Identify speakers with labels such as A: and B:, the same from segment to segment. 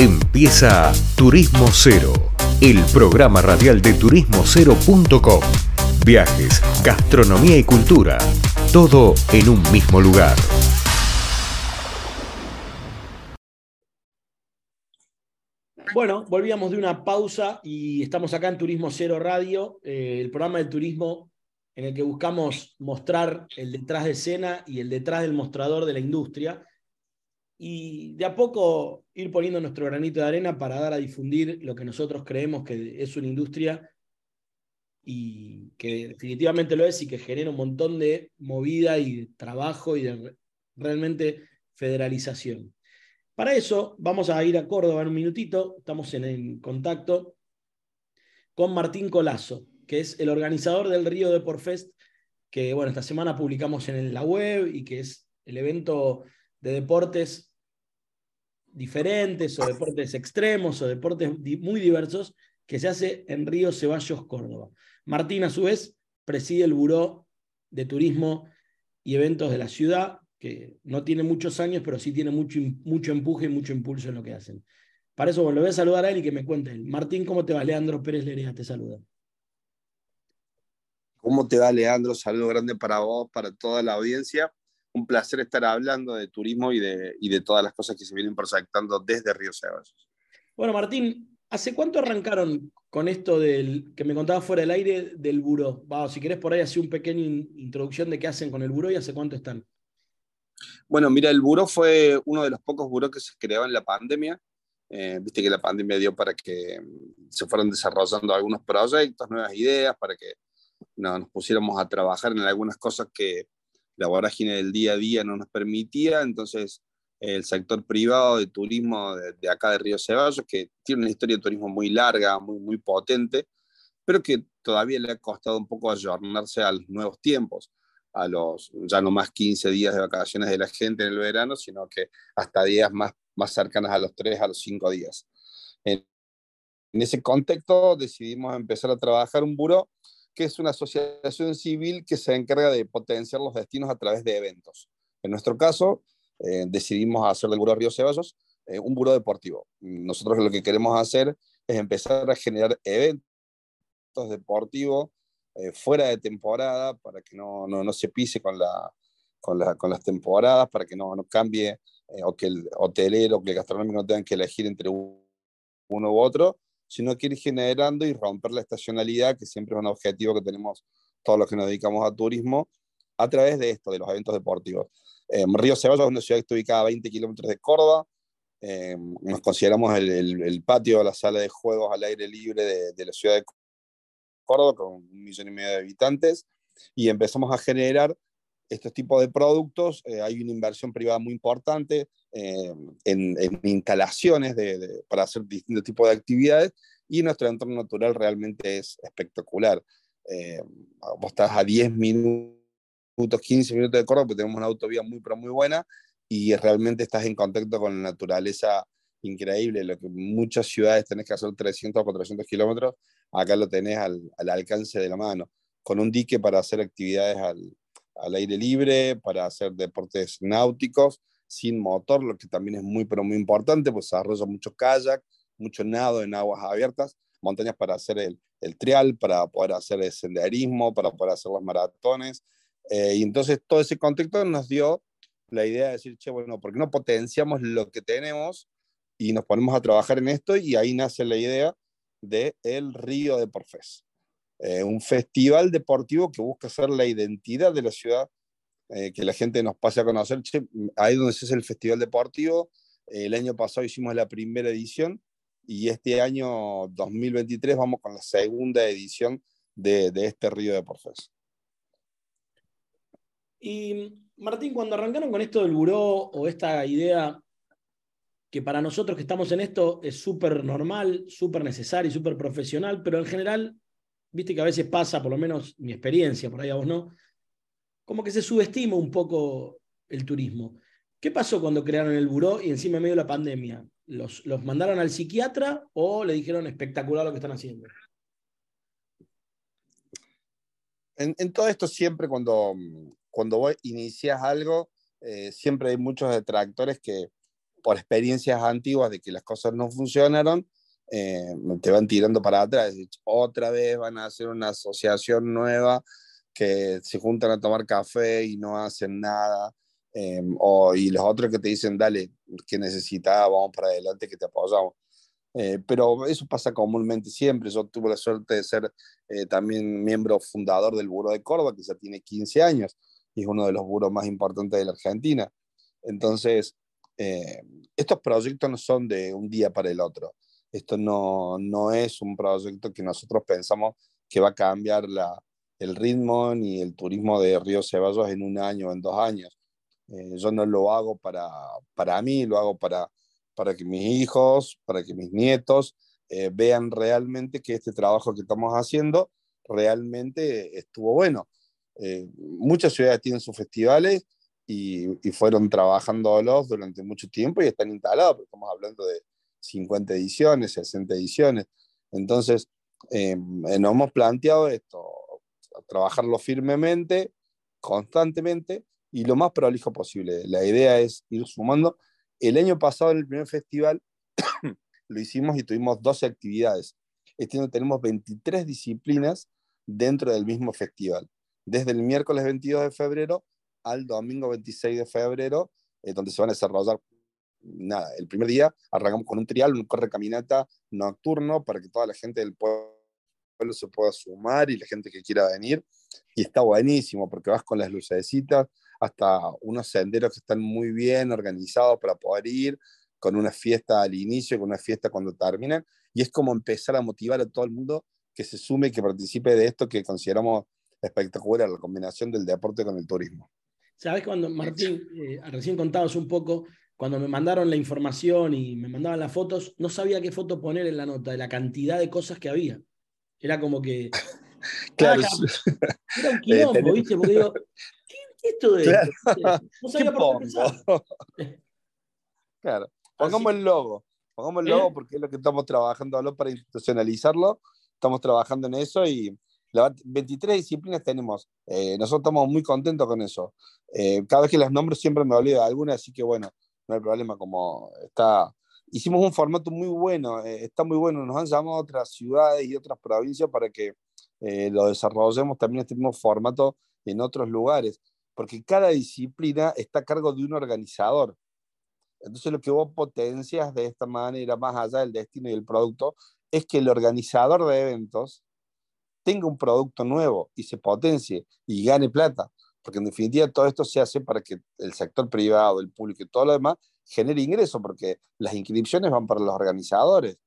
A: Empieza Turismo Cero, el programa radial de turismocero.com. Viajes, gastronomía y cultura, todo en un mismo lugar.
B: Bueno, volvíamos de una pausa y estamos acá en Turismo Cero Radio, eh, el programa del turismo en el que buscamos mostrar el detrás de escena y el detrás del mostrador de la industria y de a poco ir poniendo nuestro granito de arena para dar a difundir lo que nosotros creemos que es una industria y que definitivamente lo es y que genera un montón de movida y trabajo y de realmente federalización. Para eso vamos a ir a Córdoba en un minutito, estamos en, en contacto con Martín Colazo, que es el organizador del Río de Porfest, que bueno, esta semana publicamos en la web y que es el evento de deportes diferentes o deportes extremos o deportes muy diversos que se hace en Río Ceballos, Córdoba. Martín, a su vez, preside el Buró de Turismo y Eventos de la ciudad, que no tiene muchos años, pero sí tiene mucho, mucho empuje y mucho impulso en lo que hacen. Para eso, bueno, lo voy a saludar a él y que me cuente él. Martín, ¿cómo te va? Leandro Pérez Lerea te saluda.
C: ¿Cómo te va, Leandro? Saludo grande para vos, para toda la audiencia un placer estar hablando de turismo y de, de todas las cosas que se vienen proyectando desde Río Ceballos.
B: Bueno, Martín, ¿hace cuánto arrancaron con esto del que me contaba fuera del aire del buró? si querés por ahí hacer una pequeña introducción de qué hacen con el buró y hace cuánto están.
C: Bueno, mira, el buró fue uno de los pocos buró que se creó en la pandemia. Eh, viste que la pandemia dio para que mm, se fueran desarrollando algunos proyectos, nuevas ideas, para que nos pusiéramos a trabajar en algunas cosas que, la vorágine del día a día no nos permitía, entonces el sector privado de turismo de, acá de Río Ceballos, que tiene una historia de turismo muy larga, muy, muy potente, pero que todavía le ha costado un poco ayornarse a los nuevos tiempos, a los ya no más 15 días de vacaciones de la gente en el verano, sino que hasta días más, más cercanos a los 3, a los 5 días. En, en ese contexto decidimos empezar a trabajar un buró que es una asociación civil que se encarga de potenciar los destinos a través de eventos. En nuestro caso, eh, decidimos hacer del Buró Río Ceballos eh, un buró deportivo. Nosotros lo que queremos hacer es empezar a generar eventos deportivos eh, fuera de temporada para que no, no, no se pise con, la, con, la, con, las temporadas, para que no, no cambie o que el hotelero, que el gastronómico no tengan que elegir entre uno u otro, sino que ir generando y romper la estacionalidad, que siempre es un objetivo que tenemos todos los que nos dedicamos a turismo, a través de esto, de los eventos deportivos. Eh, Río Ceballos es una ciudad que está ubicada a 20 kilómetros de Córdoba. Eh, nos consideramos el, el, patio, la sala de juegos al aire libre de, de, la ciudad de Córdoba, con un millón y medio de habitantes, y empezamos a generar estos tipos de productos. Eh, hay una inversión privada muy importante. Eh, en, instalaciones para hacer distintos tipos de actividades y nuestro entorno natural realmente es espectacular. Eh, vos estás a 10 minutos, 15 minutos de Córdoba, porque tenemos una autovía muy, muy buena y realmente estás en contacto con la naturaleza increíble. Lo que muchas ciudades tenés que hacer 300 o 400 kilómetros, acá lo tenés al, al, alcance de la mano, con un dique para hacer actividades al, al aire libre, para hacer deportes náuticos sin motor, lo que también es muy, pero muy importante, pues desarrolla mucho kayak, mucho nado en aguas abiertas, montañas para hacer el, el trial, para poder hacer el senderismo, para poder hacer los maratones. Eh, y entonces todo ese contexto nos dio la idea de decir, che, bueno, ¿por qué no potenciamos lo que tenemos y nos ponemos a trabajar en esto? Y ahí nace la idea de el Río de Porfés, eh, un festival deportivo que busca ser la identidad de la ciudad eh, que la gente nos pase a conocer. ahí donde se hace el Festival Deportivo, el año pasado hicimos la primera edición y este año 2023 vamos con la segunda edición de, este Río de Porfés.
B: Y Martín, cuando arrancaron con esto del buró o esta idea que para nosotros que estamos en esto es súper normal, súper necesario y súper profesional, pero en general, viste que a veces pasa, por lo menos mi experiencia, por ahí a vos no, como que se subestima un poco el turismo. ¿Qué pasó cuando crearon el buró y encima en medio de la pandemia? ¿Los, los mandaron al psiquiatra o le dijeron espectacular lo que están haciendo?
C: En, todo esto siempre cuando, cuando inicias algo, eh, siempre hay muchos detractores que por experiencias antiguas de que las cosas no funcionaron, eh, te van tirando para atrás. Otra vez van a hacer una asociación nueva que se juntan a tomar café y no hacen nada. Eh, o, y los otros que te dicen, dale, que necesitas, vamos para adelante, que te apoyamos. Eh, pero eso pasa comúnmente siempre. Yo tuve la suerte de ser también miembro fundador del Buró de Córdoba, que ya tiene 15 años y es uno de los buros más importantes de la Argentina. Entonces, estos proyectos no son de un día para el otro. Esto no, no es un proyecto que nosotros pensamos que va a cambiar la, el ritmo ni el turismo de Río Ceballos en un año o en dos años. Eh, yo no lo hago para, para mí, lo hago para, para que mis hijos, para que mis nietos eh, vean realmente que este trabajo que estamos haciendo realmente estuvo bueno. Eh, muchas ciudades tienen sus festivales y, y fueron trabajándolos durante mucho tiempo y están instalados, porque estamos hablando de 50 ediciones, 60 ediciones. Entonces, eh, nos hemos planteado esto, trabajarlo firmemente, constantemente y lo más prolijo posible. La idea es ir sumando. El año pasado en el primer festival lo hicimos y tuvimos 12 actividades. Este año tenemos 23 disciplinas dentro del mismo festival, desde el miércoles 22 de febrero al domingo 26 de febrero, eh, donde se van a desarrollar nada, el primer día arrancamos con un trial, un corre caminata nocturno para que toda la gente del pueblo se pueda sumar y la gente que quiera venir. Y está buenísimo porque vas con las lucecitas hasta unos senderos que están muy bien organizados para poder ir, con una fiesta al inicio, con una fiesta cuando terminan. Y es como empezar a motivar a todo el mundo que se sume, que participe de esto que consideramos espectacular, la combinación del deporte con el turismo.
B: Sabes cuando, Martín, eh, recién contabas un poco cuando me mandaron la información y me mandaban las fotos, no sabía qué foto poner en la nota, de la cantidad de cosas que había. Era como que.
C: claro.
B: Era un eh, quilombo, ¿viste? Porque digo, ¿qué, es esto de No sabía por
C: qué Claro. Pongamos el logo. Pongamos el logo ¿Eh? porque es lo que estamos trabajando para institucionalizarlo. Estamos trabajando en eso y la 23 disciplinas tenemos. Eh, nosotros estamos muy contentos con eso. cada vez que las nombro siempre me olvido de alguna, así que bueno, no hay problema, como está, hicimos un formato muy bueno, eh, está muy bueno, nos han llamado a otras ciudades y otras provincias para que eh, lo desarrollemos también este mismo formato en otros lugares, porque cada disciplina está a cargo de un organizador. Entonces lo que vos potencias de esta manera, más allá del destino y el producto, es que el organizador de eventos tenga un producto nuevo y se potencie y gane plata porque en definitiva todo esto se hace para que el sector privado, el público y todo lo demás genere ingreso, porque las inscripciones van para los organizadores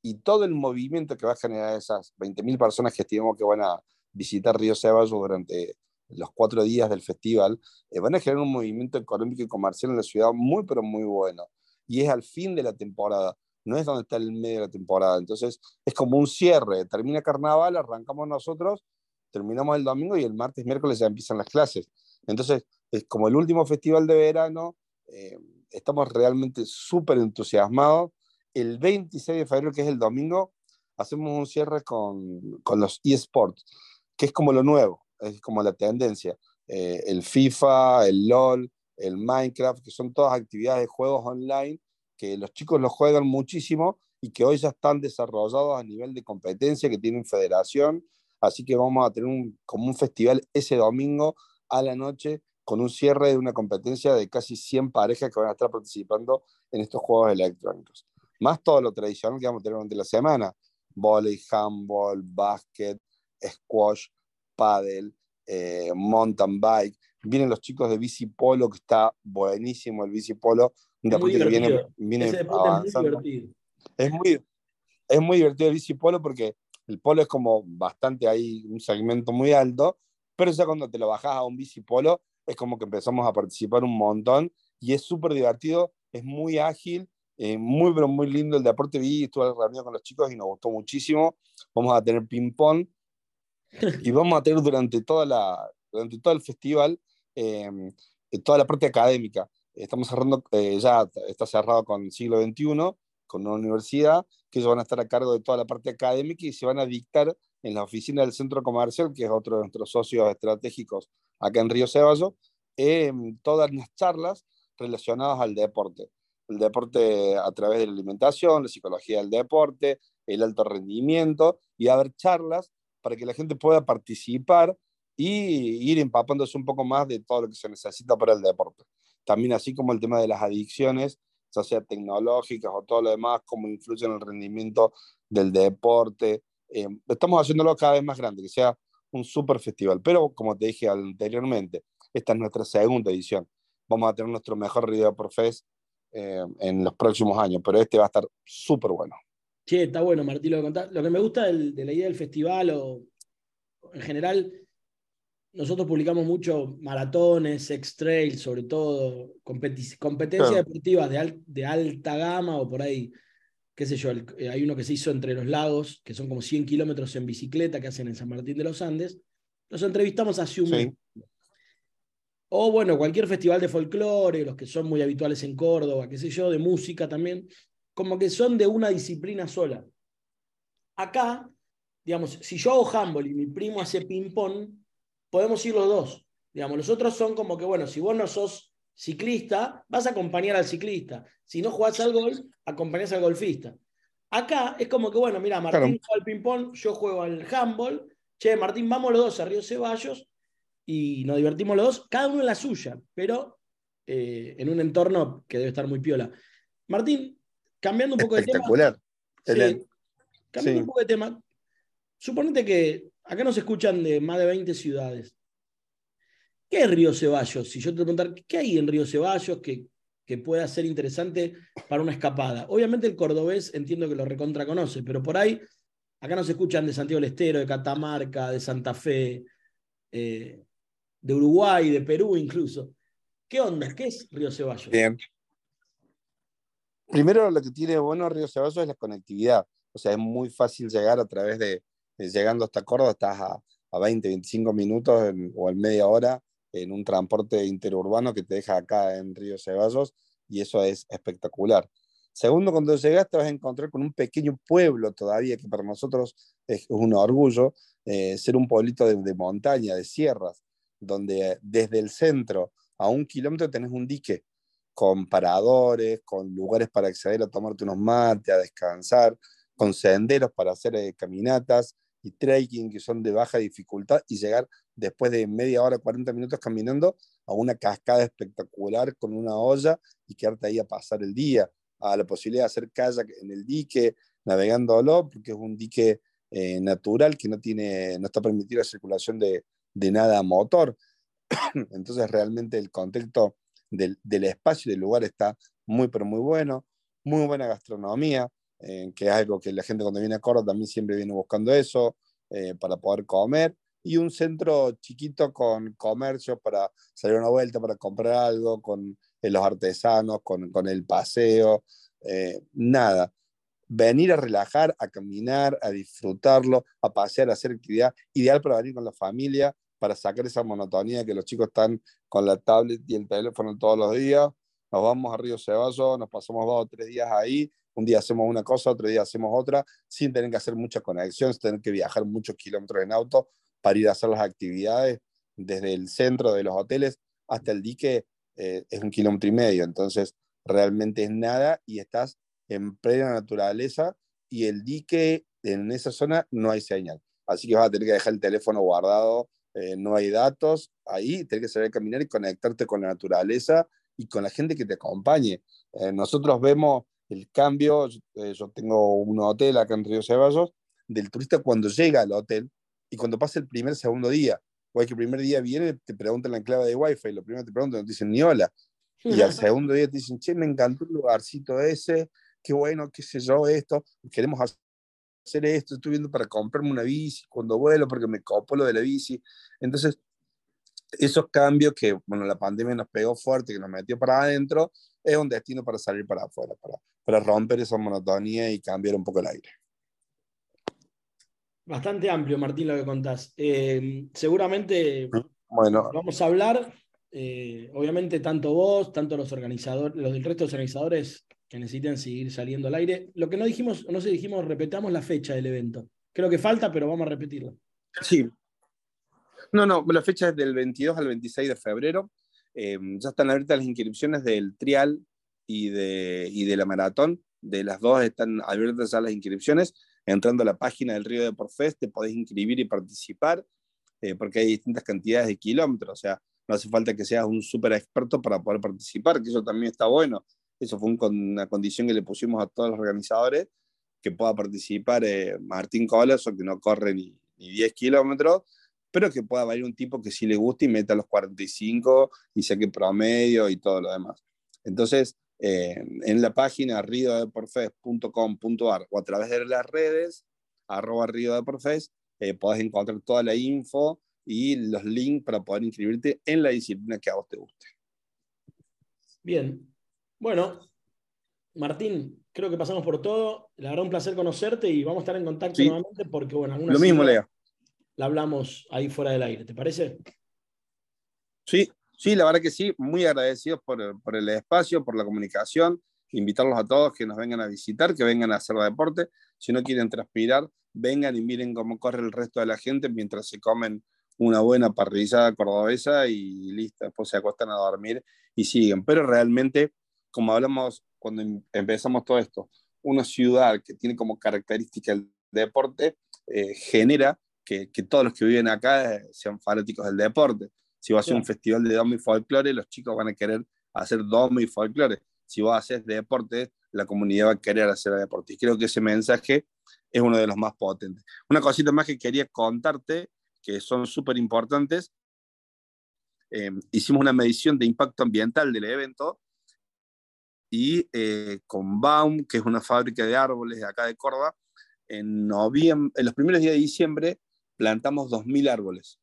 C: y todo el movimiento que va a generar esas 20.000 personas que estimamos que van a visitar Río Ceballos durante los cuatro días del festival, eh, van a generar un movimiento económico y comercial en la ciudad muy, pero muy bueno. Y es al fin de la temporada, no es donde está el medio de la temporada. Entonces, es como un cierre. Termina carnaval, arrancamos nosotros terminamos el domingo y el martes, miércoles ya empiezan las clases. Entonces, es como el último festival de verano, eh, estamos realmente súper entusiasmados. El 26 de febrero, que es el domingo, hacemos un cierre con, con los eSports, que es como lo nuevo, es como la tendencia. Eh, el FIFA, el LOL, el Minecraft, que son todas actividades de juegos online que los chicos los juegan muchísimo y que hoy ya están desarrollados a nivel de competencia, que tienen federación Así que vamos a tener un, como un festival ese domingo a la noche con un cierre de una competencia de casi 100 parejas que van a estar participando en estos juegos electrónicos. Más todo lo tradicional que vamos a tener durante la semana. Volley, handball, básquet, squash, paddle, eh, mountain bike. Vienen los chicos de bici polo, que está buenísimo el bici polo. Un deporte que viene, viene. Es muy, es muy divertido el bici polo porque el polo es como bastante ahí, un segmento muy alto, pero ya cuando te lo bajas a un bici polo, es como que empezamos a participar un montón y es súper divertido, es muy ágil, eh, muy, pero muy lindo el deporte. Vi, estuve reunido con los chicos y nos gustó muchísimo. Vamos a tener ping-pong y vamos a tener durante, toda la, durante todo el festival em, eh, toda la parte académica. Estamos cerrando, eh, ya está cerrado con el siglo XXI con una universidad, que ellos van a estar a cargo de toda la parte académica y se van a dictar en la oficina del centro comercial, que es otro de nuestros socios estratégicos acá en Río Ceballos, todas las charlas relacionadas al deporte. el deporte a través de la alimentación, la psicología del deporte, el alto rendimiento y haber charlas para que la gente pueda participar y ir empapándose un poco más de todo lo que se necesita para el deporte. También así como el tema de las adicciones, ya sea tecnológicas o todo lo demás, cómo influye en el rendimiento del deporte. Eh, estamos haciéndolo cada vez más grande, que sea un super festival. Pero como te dije anteriormente, esta es nuestra segunda edición. Vamos a tener nuestro mejor Río por Fest eh, en los próximos años, pero este va a estar súper bueno.
B: Sí, está bueno, Martín, Lo que me gusta de la idea del festival o en general nosotros publicamos mucho maratones, sex trail, sobre todo, competencias deportivas de, alta gama o por ahí, qué sé yo, eh, hay uno que se hizo entre los lagos, que son como 100 kilómetros en bicicleta que hacen en San Martín de los Andes. Los entrevistamos hace un mes. O bueno, cualquier festival de folclore, los que son muy habituales en Córdoba, qué sé yo, de música también, como que son de una disciplina sola. Acá, digamos, si yo hago handball y mi primo hace ping-pong, podemos ir los dos. Digamos, los otros son como que, bueno, si vos no sos ciclista, vas a acompañar al ciclista. Si no jugás al golf, acompañás al golfista. Acá es como que, bueno, mira, Martín juega al ping-pong, yo juego al handball. Che, Martín, vamos los dos a Río Ceballos y nos divertimos los dos, cada uno en la suya, pero eh, en un entorno que debe estar muy piola. Martín, cambiando un poco de tema.
C: Espectacular.
B: cambiando un poco de tema. Suponete que acá nos escuchan de más de 20 ciudades. ¿Qué es Río Ceballos? Si yo te preguntar, ¿qué hay en Río Ceballos que, que pueda ser interesante para una escapada? Obviamente el cordobés entiendo que lo recontra conoce, pero por ahí, acá nos escuchan de Santiago del Estero, de Catamarca, de Santa Fe, eh, de Uruguay, de Perú incluso. ¿Qué onda? ¿Qué es Río Ceballos?
C: Bien. Primero lo que tiene bueno Río Ceballos es la conectividad. O sea, es muy fácil llegar a través de, llegando hasta Córdoba, estás a, a 20, 25 minutos o en media hora en un transporte interurbano que te deja acá en Río Ceballos y eso es espectacular. Segundo, cuando llegas te vas a encontrar con un pequeño pueblo todavía que para nosotros es un orgullo, eh, ser un pueblito de, montaña, de sierras, donde desde el centro a un kilómetro tenés un dique con paradores, con lugares para acceder a tomarte unos mates, a descansar, con senderos para hacer eh, caminatas y trekking que son de baja dificultad y llegar después de media hora, 40 minutos caminando a una cascada espectacular con una olla y quedarte ahí a pasar el día, a la posibilidad de hacer kayak en el dique, navegándolo, porque es un dique eh, natural que no, tiene, no está permitida la circulación de, de nada a motor. Entonces realmente el contexto del, del, espacio y del lugar está muy, pero muy bueno, muy buena gastronomía, eh, que es algo que la gente cuando viene a Córdoba también siempre viene buscando eso, eh, para poder comer, y un centro chiquito con comercio para salir una vuelta, para comprar algo, con eh, los artesanos, con, con el paseo, nada. Venir a relajar, a caminar, a disfrutarlo, a pasear, a hacer actividad, ideal para venir con la familia, para sacar esa monotonía que los chicos están con la tablet y el teléfono todos los días. Nos vamos a Río Ceballos, nos pasamos dos o tres días ahí un día hacemos una cosa, otro día hacemos otra, sin tener que hacer muchas conexiones, tener que viajar muchos kilómetros en auto para ir a hacer las actividades desde el centro de los hoteles hasta el dique eh, es un kilómetro y medio, entonces realmente es nada y estás en plena naturaleza y el dique en esa zona no hay señal, así que vas a tener que dejar el teléfono guardado, eh, no hay datos, ahí tienes que salir a caminar y conectarte con la naturaleza y con la gente que te acompañe. Eh, nosotros vemos el cambio, eh, yo tengo un hotel acá en Río Ceballos, del turista cuando llega al hotel y cuando pasa el primer, segundo día, o que el primer día viene, te preguntan la clave de Wi-Fi, lo primero te preguntan, no te dicen ni hola. Y al segundo día te dicen, che, me encantó el lugarcito ese, qué bueno, qué sé yo, esto, queremos hacer esto, estoy viendo para comprarme una bici cuando vuelo porque me copo lo de la bici. Entonces, esos cambios que, bueno, la pandemia nos pegó fuerte, que nos metió para adentro, es un destino para salir para afuera, para, para romper esa monotonía y cambiar un poco el aire.
B: Bastante amplio, Martín, lo que contás. Eh, seguramente
C: bueno.
B: vamos a hablar, eh, obviamente, tanto vos, tanto los organizadores, los del resto de los organizadores que necesiten seguir saliendo al aire. Lo que no dijimos, no sé, dijimos, repetamos la fecha del evento. Creo que falta, pero vamos a repetirlo.
C: Sí. No, no, la fecha es del 22 al 26 de febrero. Eh, ya están abiertas las inscripciones del trial y de, y de la maratón. De las dos están abiertas ya las inscripciones. Entrando a la página del Río de Porfest te podés inscribir y participar, eh, porque hay distintas cantidades de kilómetros. O sea, no hace falta que seas un súper experto para poder participar, que eso también está bueno. Eso fue una condición que le pusimos a todos los organizadores, que pueda participar eh, Martín Colas, que no corre ni, ni 10 kilómetros, pero que pueda haber un tipo que sí le guste y meta los 45 y saque promedio y todo lo demás. Entonces, eh, en la página riodeporfest.com.ar o a través de las redes, arroba de eh, podés encontrar toda la info y los links para poder inscribirte en la disciplina que a vos te guste.
B: Bien. Bueno, Martín, creo que pasamos por todo. La verdad, un placer conocerte y vamos a estar en contacto nuevamente porque, bueno,
C: Lo mismo, Leo
B: la hablamos ahí fuera del aire, ¿te parece?
C: Sí, sí, la verdad que sí, muy agradecidos por, el espacio, por la comunicación, invitarlos a todos que nos vengan a visitar, que vengan a hacer deporte, si no quieren transpirar, vengan y miren cómo corre el resto de la gente mientras se comen una buena parrillada cordobesa y listo, después se acuestan a dormir y siguen. Pero realmente, como hablamos cuando em, empezamos todo esto, una ciudad que tiene como característica el deporte, eh, genera que, todos los que viven acá eh, sean fanáticos del deporte. Si vas a hacer un festival de domo y folclore, los chicos van a querer hacer domo y folclore. Si vos haces deporte, la comunidad va a querer hacer deporte. Y creo que ese mensaje es uno de los más potentes. Una cosita más que quería contarte, que son súper importantes. Em, hicimos una medición de impacto ambiental del evento y eh, con Baum, que es una fábrica de árboles de acá de Córdoba, en, noviembre, en los primeros días de diciembre plantamos 2.000 árboles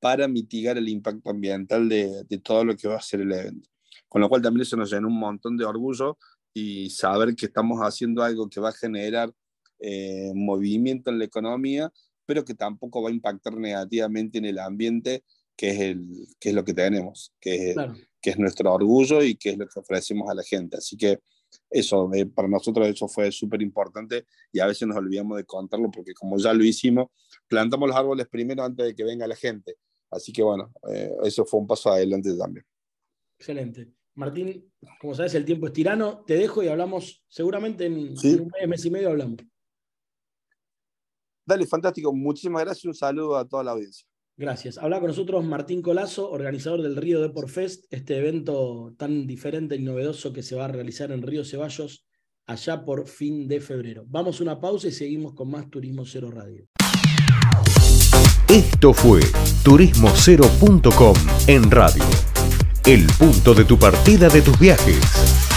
C: para mitigar el impacto ambiental de, todo lo que va a ser el evento. Con lo cual también eso nos llenó un montón de orgullo y saber que estamos haciendo algo que va a generar eh, movimiento en la economía, pero que tampoco va a impactar negativamente en el ambiente, que es, el, que es lo que tenemos, que que es nuestro orgullo y que es lo que ofrecemos a la gente. Así que eso, eh, para nosotros eso fue súper importante y a veces nos olvidamos de contarlo porque como ya lo hicimos, plantamos los árboles primero antes de que venga la gente. Así que bueno, eh, eso fue un paso adelante también.
B: Excelente. Martín, como sabes, el tiempo es tirano. Te dejo y hablamos, seguramente en, un mes, y medio hablamos.
C: Dale, fantástico. Muchísimas gracias y un saludo a toda la audiencia.
B: Gracias. Habla con nosotros Martín Colazo, organizador del Río de Fest, este evento tan diferente y novedoso que se va a realizar en Río Ceballos allá por fin de febrero. Vamos a una pausa y seguimos con más Turismo Cero Radio.
A: Esto fue turismocero.com en radio. El punto de tu partida de tus viajes.